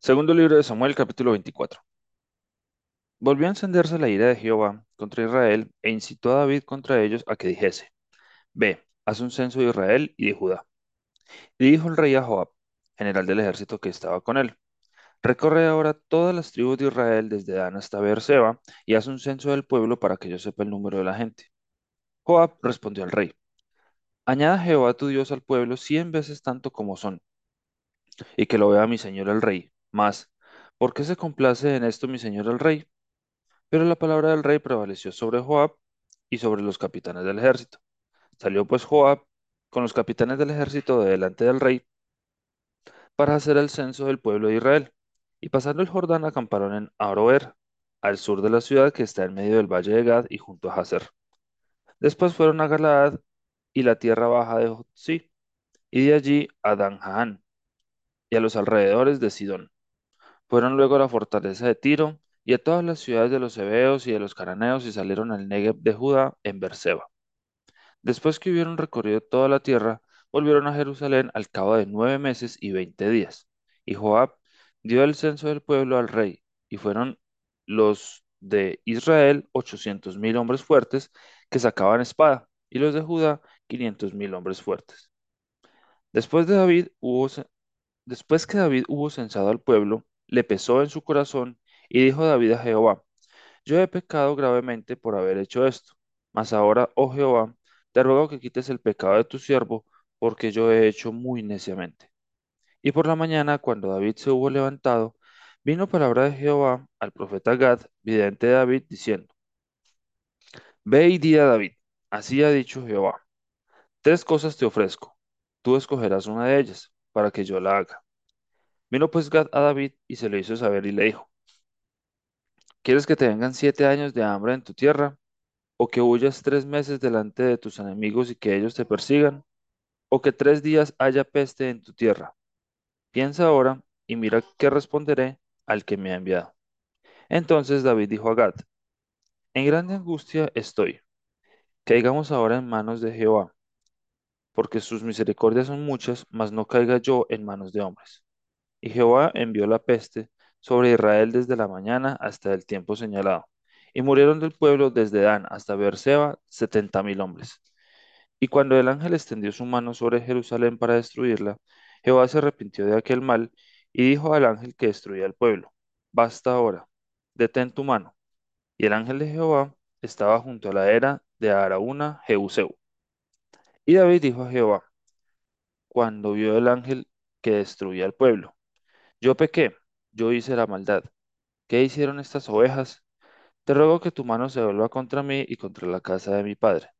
Segundo libro de Samuel, capítulo 24. Volvió a encenderse la ira de Jehová contra Israel e incitó a David contra ellos a que dijese, Ve, haz un censo de Israel y de Judá. Y dijo el rey a Joab, general del ejército que estaba con él, Recorre ahora todas las tribus de Israel desde Dan hasta Beerseba y haz un censo del pueblo para que yo sepa el número de la gente. Joab respondió al rey, Añada Jehová tu Dios al pueblo cien veces tanto como son, y que lo vea mi señor el rey. Mas, ¿por qué se complace en esto mi señor el rey? Pero la palabra del rey prevaleció sobre Joab y sobre los capitanes del ejército. Salió pues Joab con los capitanes del ejército de delante del rey para hacer el censo del pueblo de Israel. Y pasando el Jordán acamparon en Aroer, al sur de la ciudad que está en medio del valle de Gad y junto a Hazer. Después fueron a Galaad y la tierra baja de Jotzi, y de allí a Danjaan y a los alrededores de Sidón. Fueron luego a la fortaleza de Tiro y a todas las ciudades de los heveos y de los cananeos y salieron al Negev de Judá en Berseba. Después que hubieron recorrido toda la tierra, volvieron a Jerusalén al cabo de nueve meses y veinte días. Y Joab dio el censo del pueblo al rey, y fueron los de Israel ochocientos mil hombres fuertes que sacaban espada, y los de Judá quinientos mil hombres fuertes. Después de David hubo, después que David hubo censado al pueblo, le pesó en su corazón, y dijo David a Jehová, Yo he pecado gravemente por haber hecho esto, mas ahora, oh Jehová, te ruego que quites el pecado de tu siervo, porque yo he hecho muy neciamente. Y por la mañana, cuando David se hubo levantado, vino palabra de Jehová al profeta Gad, vidente de David, diciendo, Ve y di a David, así ha dicho Jehová, tres cosas te ofrezco, tú escogerás una de ellas, para que yo la haga. Vino pues Gad a David y se lo hizo saber y le dijo, ¿quieres que te vengan siete años de hambre en tu tierra? ¿O que huyas tres meses delante de tus enemigos y que ellos te persigan? ¿O que tres días haya peste en tu tierra? Piensa ahora y mira qué responderé al que me ha enviado. Entonces David dijo a Gad, en grande angustia estoy. Caigamos ahora en manos de Jehová, porque sus misericordias son muchas, mas no caiga yo en manos de hombres. Y Jehová envió la peste sobre Israel desde la mañana hasta el tiempo señalado. Y murieron del pueblo desde Dan hasta Beerseba setenta mil hombres. Y cuando el ángel extendió su mano sobre Jerusalén para destruirla, Jehová se arrepintió de aquel mal y dijo al ángel que destruía el pueblo, Basta ahora, detén tu mano. Y el ángel de Jehová estaba junto a la era de Araúna, Jebuseo. Y David dijo a Jehová, cuando vio el ángel que destruía el pueblo, Yo pequé, yo hice la maldad. ¿Qué hicieron estas ovejas? Te ruego que tu mano se vuelva contra mí y contra la casa de mi padre.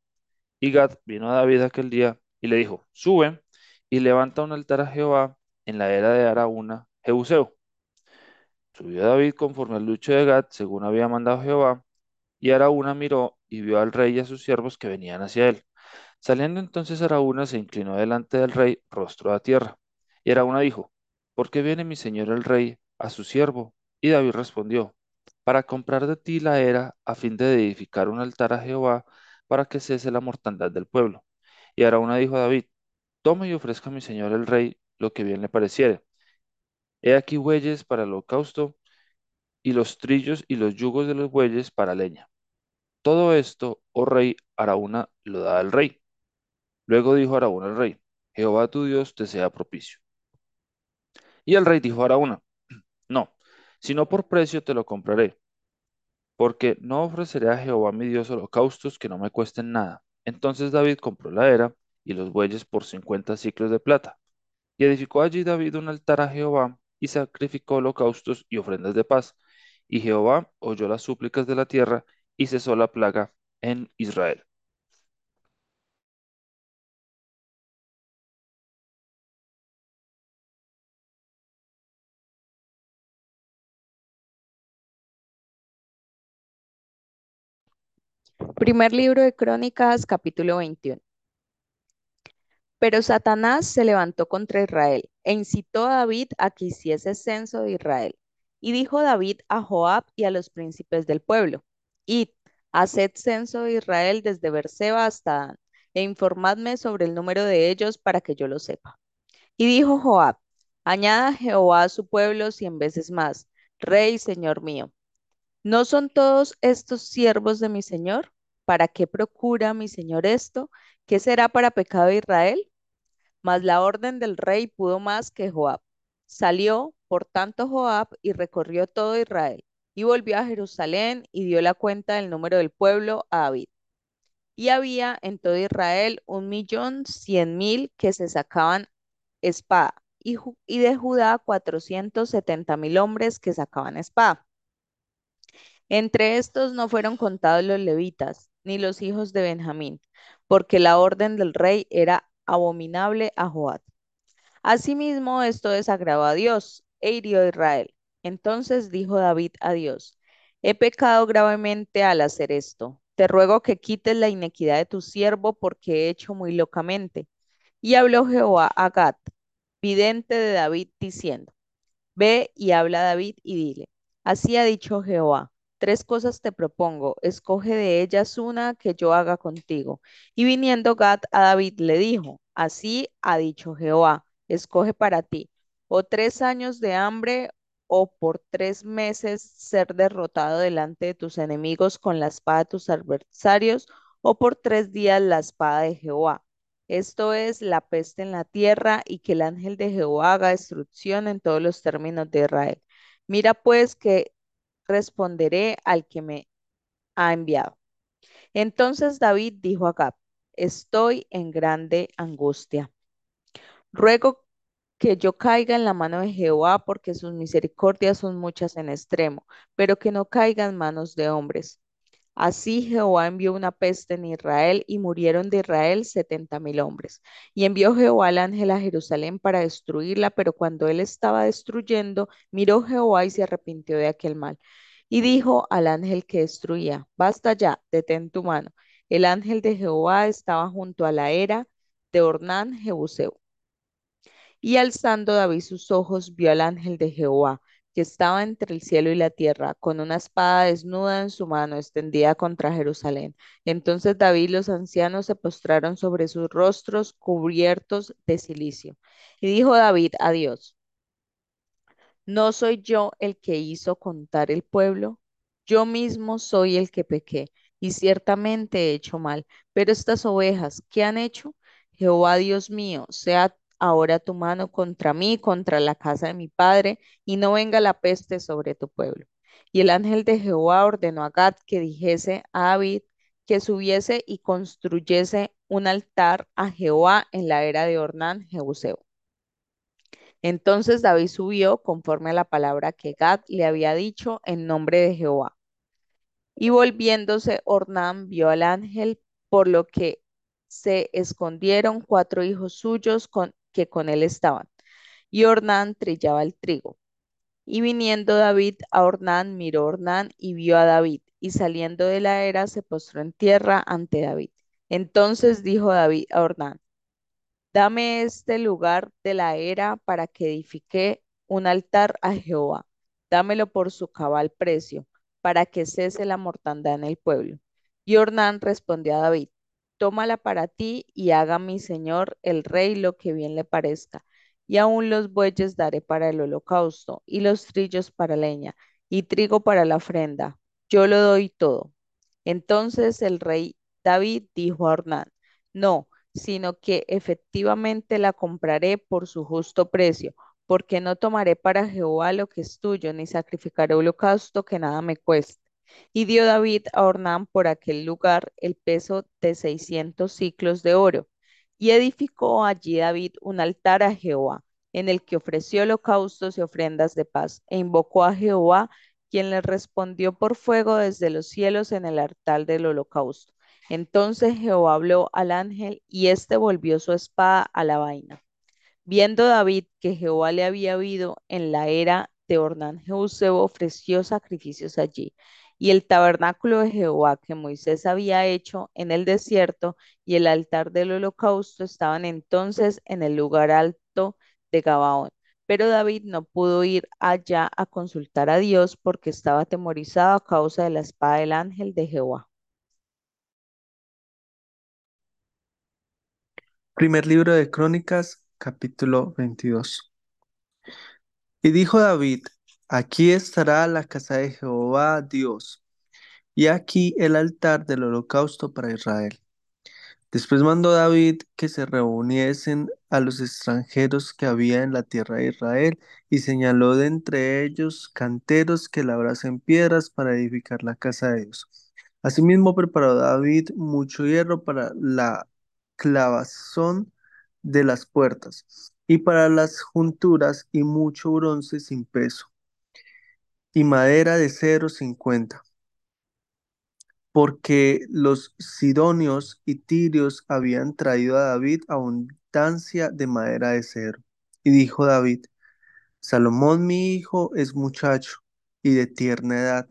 Y Gad vino a David aquel día y le dijo, Sube y levanta un altar a Jehová en la era de Araúna, Jebuseo. Subió David conforme al lucho de Gad, según había mandado Jehová, y Araúna miró y vio al rey y a sus siervos que venían hacia él. Saliendo entonces Araúna se inclinó delante del rey, rostro a tierra. Y Araúna dijo, ¿por qué viene mi señor el rey a su siervo? Y David respondió, para comprar de ti la era a fin de edificar un altar a Jehová para que cese la mortandad del pueblo. Y Araúna dijo a David, tome y ofrezca a mi señor el rey lo que bien le pareciere. He aquí bueyes para el holocausto y los trillos y los yugos de los bueyes para leña. Todo esto, oh rey, Araúna lo da al rey. Luego dijo Araúna al rey, Jehová tu Dios te sea propicio. Y el rey dijo a Araúna, no, sino por precio te lo compraré, porque no ofreceré a Jehová mi Dios holocaustos que no me cuesten nada. Entonces David compró la era y los bueyes por cincuenta ciclos de plata. Y edificó allí David un altar a Jehová y sacrificó holocaustos y ofrendas de paz. Y Jehová oyó las súplicas de la tierra y cesó la plaga en Israel. Primer libro de Crónicas, capítulo 21. Pero Satanás se levantó contra Israel e incitó a David a que hiciese censo de Israel. Y dijo David a Joab y a los príncipes del pueblo, Id, haced censo de Israel desde Berseba hasta Dan, e informadme sobre el número de ellos para que yo lo sepa. Y dijo Joab, Añada Jehová a su pueblo cien veces más, Rey, Señor mío. ¿No son todos estos siervos de mi Señor? ¿Para qué procura mi Señor esto? ¿Qué será para pecado de Israel? Mas la orden del rey pudo más que Joab. Salió, por tanto, Joab y recorrió todo Israel, y volvió a Jerusalén y dio la cuenta del número del pueblo a David. Y había en todo Israel un millón cien mil que se sacaban espada, y, y de Judá cuatrocientos setenta mil hombres que sacaban espada. Entre estos no fueron contados los levitas, ni los hijos de Benjamín, porque la orden del rey era abominable a Joab. Asimismo, esto desagradó a Dios e hirió a Israel. Entonces dijo David a Dios, he pecado gravemente al hacer esto. Te ruego que quites la inequidad de tu siervo porque he hecho muy locamente. Y habló Jehová a Gad, vidente de David, diciendo, Ve y habla a David y dile, así ha dicho Jehová, tres cosas te propongo, escoge de ellas una que yo haga contigo. Y viniendo Gad a David le dijo, así ha dicho Jehová, escoge para ti, o tres años de hambre, o por tres meses ser derrotado delante de tus enemigos con la espada de tus adversarios, o por tres días la espada de Jehová. Esto es la peste en la tierra y que el ángel de Jehová haga destrucción en todos los términos de Israel. Mira pues que responderé al que me ha enviado. Entonces David dijo a Gad, estoy en grande angustia. Ruego que yo caiga en la mano de Jehová porque sus misericordias son muchas en extremo, pero que no caiga en manos de hombres. Así Jehová envió una peste en Israel y murieron de Israel setenta mil hombres. Y envió Jehová al ángel a Jerusalén para destruirla, pero cuando él estaba destruyendo, miró Jehová y se arrepintió de aquel mal. Y dijo al ángel que destruía, basta ya, detén tu mano. El ángel de Jehová estaba junto a la era de Ornán Jebuseo. Y alzando David sus ojos, vio al ángel de Jehová, que estaba entre el cielo y la tierra, con una espada desnuda en su mano, extendida contra Jerusalén. Entonces David y los ancianos se postraron sobre sus rostros cubiertos de cilicio. Y dijo David a Dios, ¿No soy yo el que hizo contar el pueblo? Yo mismo soy el que pequé, y ciertamente he hecho mal. Pero estas ovejas, ¿qué han hecho? Jehová Dios mío, sea ahora tu mano contra mí, contra la casa de mi padre, y no venga la peste sobre tu pueblo. Y el ángel de Jehová ordenó a Gad que dijese a David que subiese y construyese un altar a Jehová en la era de Ornán, Jebuseo. Entonces David subió conforme a la palabra que Gad le había dicho en nombre de Jehová. Y volviéndose Ornán vio al ángel, por lo que se escondieron cuatro hijos suyos con, que con él estaban. Y Ornán trillaba el trigo. Y viniendo David a Ornán, miró Ornán y vio a David. Y saliendo de la era, se postró en tierra ante David. Entonces dijo David a Ornán, Dame este lugar de la era para que edifique un altar a Jehová. Dámelo por su cabal precio, para que cese la mortandad en el pueblo. Y Ornán respondió a David, tómala para ti y haga mi señor el rey lo que bien le parezca. Y aún los bueyes daré para el holocausto, y los trillos para leña, y trigo para la ofrenda. Yo lo doy todo. Entonces el rey David dijo a Ornán, no sino que efectivamente la compraré por su justo precio, porque no tomaré para Jehová lo que es tuyo, ni sacrificaré holocausto que nada me cueste. Y dio David a Ornán por aquel lugar el peso de seiscientos ciclos de oro. Y edificó allí David un altar a Jehová, en el que ofreció holocaustos y ofrendas de paz, e invocó a Jehová, quien le respondió por fuego desde los cielos en el altar del holocausto. Entonces Jehová habló al ángel y éste volvió su espada a la vaina. Viendo David que Jehová le había oído en la era de Ornán Jebuseo, ofreció sacrificios allí. Y el tabernáculo de Jehová que Moisés había hecho en el desierto y el altar del holocausto estaban entonces en el lugar alto de Gabaón. Pero David no pudo ir allá a consultar a Dios porque estaba atemorizado a causa de la espada del ángel de Jehová. Primer libro de Crónicas, capítulo 22. Y dijo David, aquí estará la casa de Jehová Dios, y aquí el altar del holocausto para Israel. Después mandó David que se reuniesen a los extranjeros que había en la tierra de Israel y señaló de entre ellos canteros que labrasen piedras para edificar la casa de Dios. Asimismo preparó David mucho hierro para la clavazón de las puertas y para las junturas y mucho bronce sin peso y madera de cedro cincuenta porque los sidonios y tirios habían traído a David abundancia de madera de cedro. Y dijo David, Salomón mi hijo es muchacho y de tierna edad,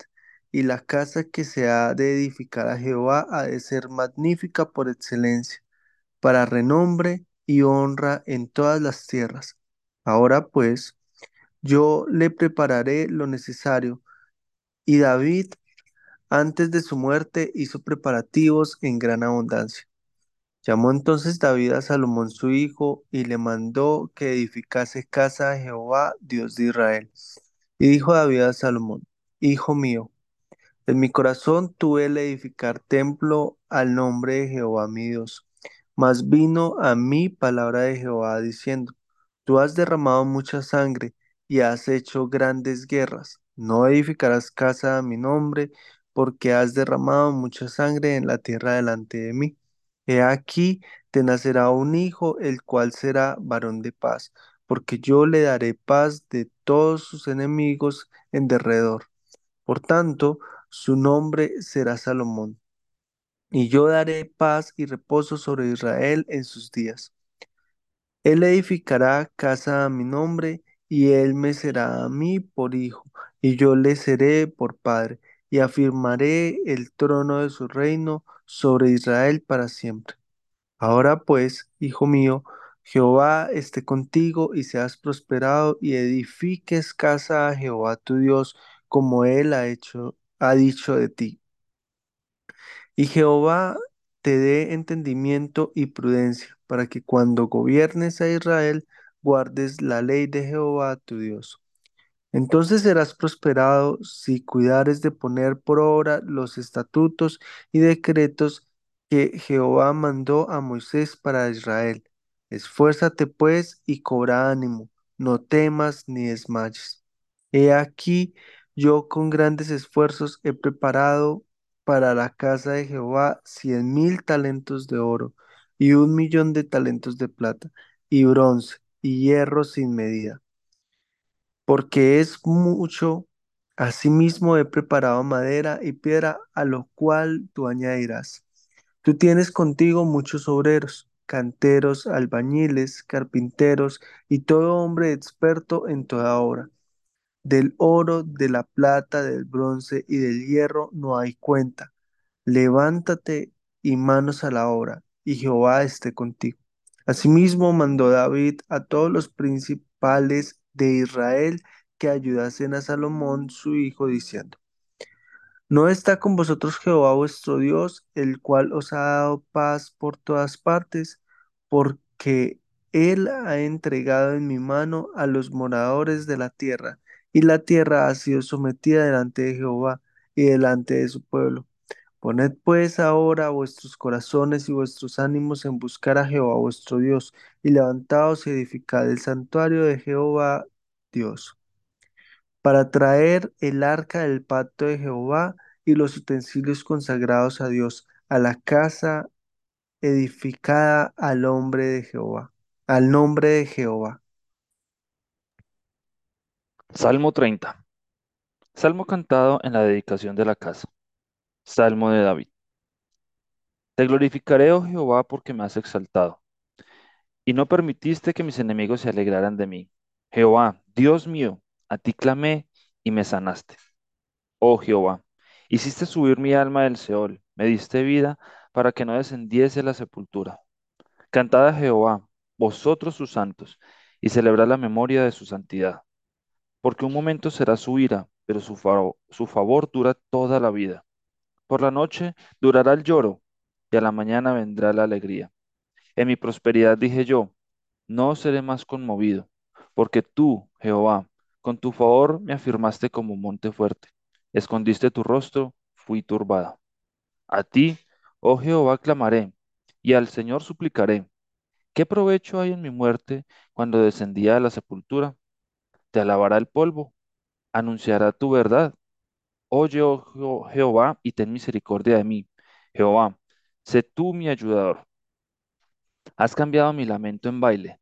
y la casa que se ha de edificar a Jehová ha de ser magnífica por excelencia, para renombre y honra en todas las tierras. Ahora pues, yo le prepararé lo necesario. Y David antes de su muerte hizo preparativos en gran abundancia. Llamó entonces David a Salomón su hijo y le mandó que edificase casa a Jehová, Dios de Israel. Y dijo David a Salomón, Hijo mío, en mi corazón tuve el edificar templo al nombre de Jehová mi Dios. Mas vino a mí palabra de Jehová diciendo, Tú has derramado mucha sangre y has hecho grandes guerras. No edificarás casa a mi nombre, porque has derramado mucha sangre en la tierra delante de mí. He aquí te nacerá un hijo, el cual será varón de paz, porque yo le daré paz de todos sus enemigos en derredor. Por tanto, su nombre será Salomón, y yo daré paz y reposo sobre Israel en sus días. Él edificará casa a mi nombre, y él me será a mí por hijo, y yo le seré por padre, y afirmaré el trono de su reino sobre Israel para siempre. Ahora pues, hijo mío, Jehová esté contigo y seas prosperado y edifiques casa a Jehová tu Dios, como él ha hecho, ha dicho de ti. Y Jehová te dé entendimiento y prudencia, para que cuando gobiernes a Israel, guardes la ley de Jehová tu Dios. Entonces serás prosperado si cuidares de poner por obra los estatutos y decretos que Jehová mandó a Moisés para Israel. Esfuérzate pues y cobra ánimo, no temas ni desmayes. He aquí, yo con grandes esfuerzos he preparado para la casa de Jehová cien mil talentos de oro y un millón de talentos de plata y bronce y hierro sin medida porque es mucho. Asimismo he preparado madera y piedra, a lo cual tú añadirás. Tú tienes contigo muchos obreros, canteros, albañiles, carpinteros y todo hombre experto en toda obra. Del oro, de la plata, del bronce y del hierro no hay cuenta. Levántate y manos a la obra, y Jehová esté contigo. Asimismo mandó David a todos los principales de Israel que ayudasen a Salomón su hijo, diciendo, ¿No está con vosotros Jehová vuestro Dios, el cual os ha dado paz por todas partes? Porque él ha entregado en mi mano a los moradores de la tierra, y la tierra ha sido sometida delante de Jehová y delante de su pueblo. Poned pues ahora vuestros corazones y vuestros ánimos en buscar a Jehová vuestro Dios, y levantaos y edificad el santuario de Jehová Dios para traer el arca del pacto de Jehová y los utensilios consagrados a Dios, a la casa edificada al hombre de Jehová, al nombre de Jehová. Salmo 30. Salmo cantado en la dedicación de la casa. Salmo de David. Te glorificaré, oh Jehová, porque me has exaltado, y no permitiste que mis enemigos se alegraran de mí. Jehová, Dios mío, a ti clamé y me sanaste. Oh Jehová, hiciste subir mi alma del Seol, me diste vida para que no descendiese la sepultura. Cantad a Jehová, vosotros sus santos, y celebrad la memoria de su santidad. Porque un momento será su ira, pero su, su favor dura toda la vida. Por la noche durará el lloro, y a la mañana vendrá la alegría. En mi prosperidad dije yo, no seré más conmovido, porque tú, Jehová, Con tu favor me afirmaste como monte fuerte. Escondiste tu rostro, fui turbada. A ti, oh Jehová, clamaré, y al Señor suplicaré. ¿Qué provecho hay en mi muerte cuando descendía a la sepultura? Te alabará el polvo, anunciará tu verdad. Oye, oh Jeho- Jehová, y ten misericordia de mí. Jehová, sé tú mi ayudador. Has cambiado mi lamento en baile,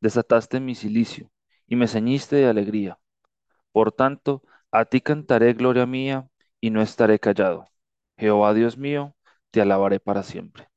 desataste mi cilicio, y me ceñiste de alegría. Por tanto, a ti cantaré gloria mía, y no estaré callado. Jehová Dios mío, te alabaré para siempre.